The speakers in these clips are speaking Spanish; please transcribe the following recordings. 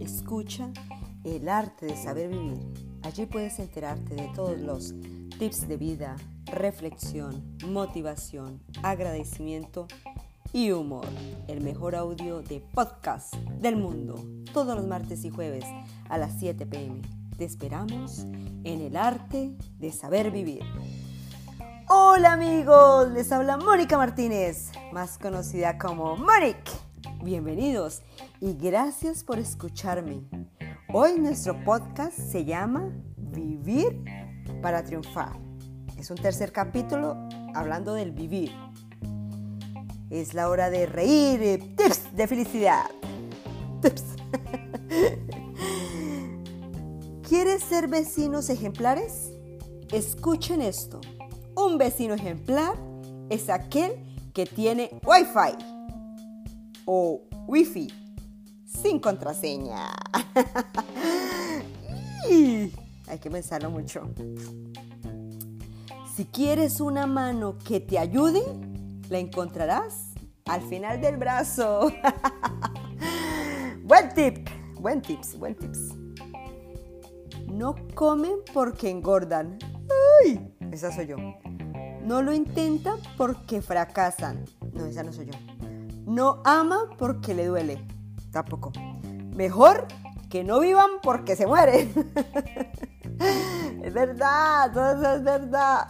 Escucha el arte de saber vivir. Allí puedes enterarte de todos los tips de vida, reflexión, motivación, agradecimiento y humor. El mejor audio de podcast del mundo. Todos los martes y jueves a las 7 pm. Te esperamos en el arte de saber vivir. Hola amigos, les habla Mónica Martínez, más conocida como Monique. Bienvenidos y gracias por escucharme. Hoy nuestro podcast se llama Vivir para triunfar. Es un tercer capítulo hablando del vivir. Es la hora de reír, eh, tips de felicidad. Tips. ¿Quieres ser vecinos ejemplares? Escuchen esto. Un vecino ejemplar es aquel que tiene Wi-Fi o Wi-Fi sin contraseña. Hay que pensarlo mucho. Si quieres una mano que te ayude, la encontrarás al final del brazo. buen tip, buen tips, buen tips. No comen porque engordan. Esa soy yo. No lo intentan porque fracasan. No, esa no soy yo. No ama porque le duele. Tampoco. Mejor que no vivan porque se mueren. es verdad, todo eso es verdad.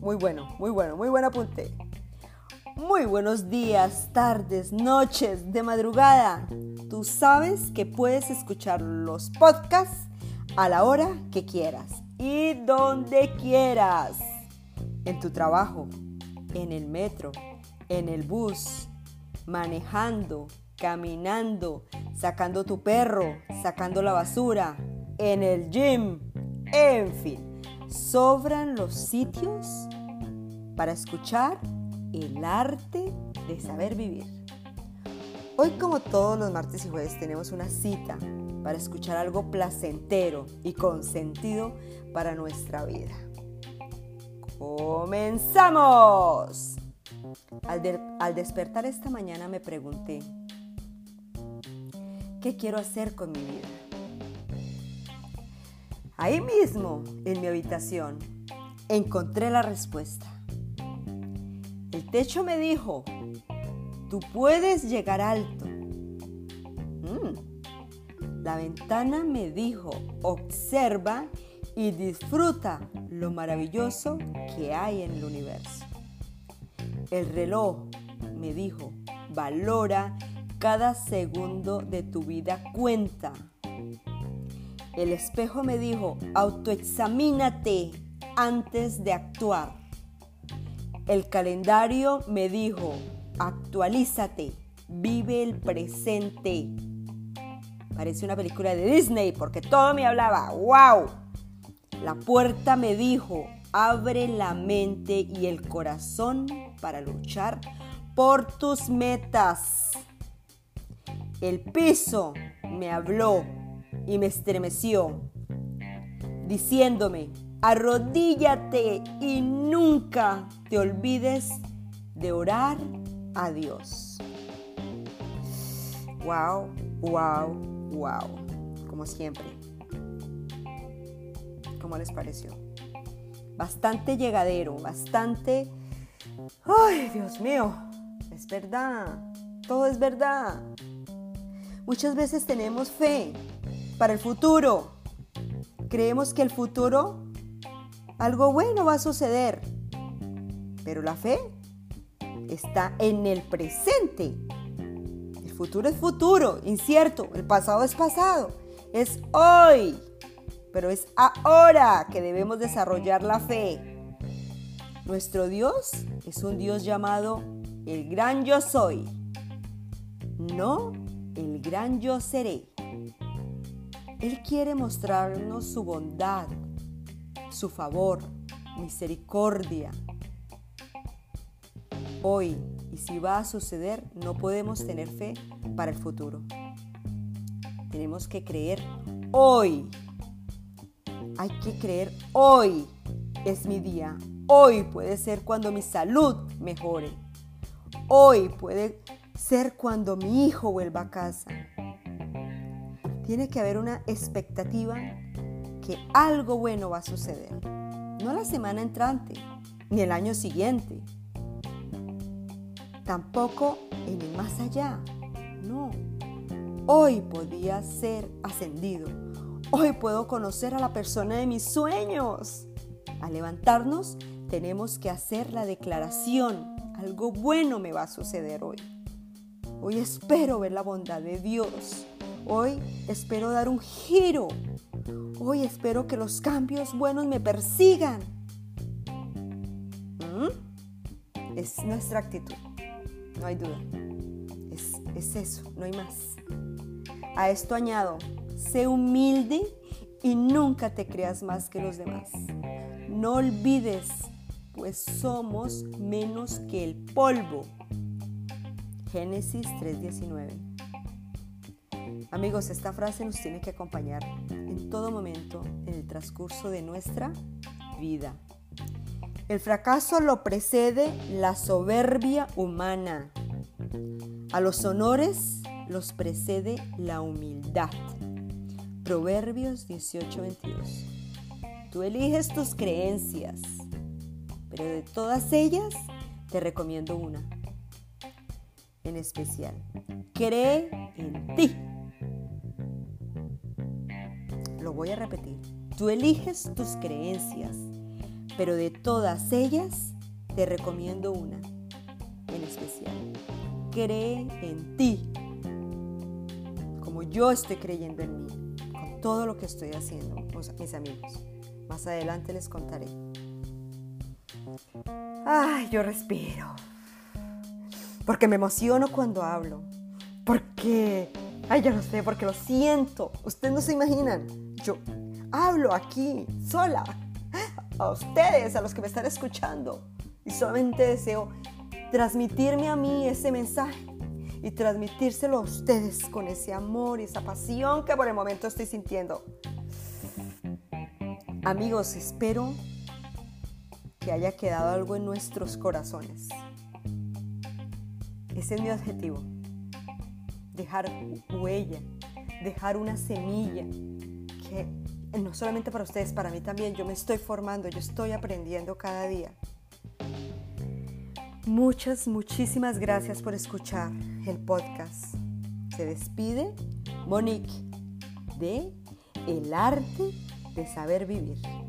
Muy bueno, muy bueno, muy buen apunte. Muy buenos días, tardes, noches, de madrugada. Tú sabes que puedes escuchar los podcasts a la hora que quieras y donde quieras. En tu trabajo, en el metro, en el bus, manejando, caminando, sacando tu perro, sacando la basura, en el gym, en fin. Sobran los sitios para escuchar el arte de saber vivir. Hoy como todos los martes y jueves tenemos una cita para escuchar algo placentero y con sentido para nuestra vida. ¡Comenzamos! Al, al, despertar esta mañana me pregunté, ¿qué quiero hacer con mi vida? Ahí mismo, en mi habitación, encontré la respuesta. El techo me dijo, tú puedes llegar alto. La ventana me dijo, observa y disfruta lo maravilloso que hay en el universo. El reloj me dijo, valora cada segundo de tu vida cuenta. El espejo me dijo, autoexamínate antes de actuar. El calendario me dijo, actualízate, vive el presente. Parece una película de Disney porque todo me hablaba, wow. La puerta me dijo, abre la mente y el corazón para luchar por tus metas. El piso me habló y me estremeció, diciéndome, arrodíllate y nunca te olvides de orar a Dios. Wow, wow, wow, como siempre. ¿Cómo les pareció? Bastante llegadero, bastante... ¡Ay, Dios mío! Es verdad, todo es verdad. Muchas veces tenemos fe, para el futuro. Creemos que el futuro, algo bueno va a suceder, pero la fe está en el presente. Futuro es futuro, incierto, el pasado es pasado, es hoy, pero es ahora que debemos desarrollar la fe. Nuestro Dios es un Dios llamado el gran yo soy, no el gran yo seré. Él quiere mostrarnos su bondad, su favor, misericordia. Hoy, y si va a suceder, no podemos tener fe para el futuro. Tenemos que creer hoy. Hay que creer hoy. Es mi día. Hoy puede ser cuando mi salud mejore. Hoy puede ser cuando mi hijo vuelva a casa. Tiene que haber una expectativa que algo bueno va a suceder. No la semana entrante, ni el año siguiente. Tampoco en el más allá. No. Hoy podía ser ascendido. Hoy puedo conocer a la persona de mis sueños. Al levantarnos, tenemos que hacer la declaración. Algo bueno me va a suceder hoy. Hoy espero ver la bondad de Dios. Hoy espero dar un giro. Hoy espero que los cambios buenos me persigan. ¿Mm? Es nuestra actitud. No hay duda. Es, es eso, no hay más. A esto añado, sé humilde y nunca te creas más que los demás. No olvides, pues somos menos que el polvo. Génesis 3:19. Amigos, esta frase nos tiene que acompañar en todo momento en el transcurso de nuestra vida. El fracaso lo precede la soberbia humana. A los honores los precede la humildad. Proverbios 18:22. Tú eliges tus creencias, pero de todas ellas te recomiendo una. En especial, cree en ti. Lo voy a repetir. Tú eliges tus creencias, pero de todas ellas te recomiendo una. En especial, cree en ti como yo estoy creyendo en mí, con todo lo que estoy haciendo, mis amigos. Más adelante les contaré. Ay, yo respiro. Porque me emociono cuando hablo. Porque, ay, ya lo sé, porque lo siento. Ustedes no se imaginan. Yo hablo aquí, sola, a ustedes, a los que me están escuchando. Y solamente deseo transmitirme a mí ese mensaje y transmitírselo a ustedes con ese amor y esa pasión que por el momento estoy sintiendo. Amigos, espero que haya quedado algo en nuestros corazones. Ese es mi objetivo. Dejar huella, dejar una semilla que no solamente para ustedes, para mí también, yo me estoy formando, yo estoy aprendiendo cada día. Muchas, muchísimas gracias por escuchar el podcast. Se despide Monique de El arte de saber vivir.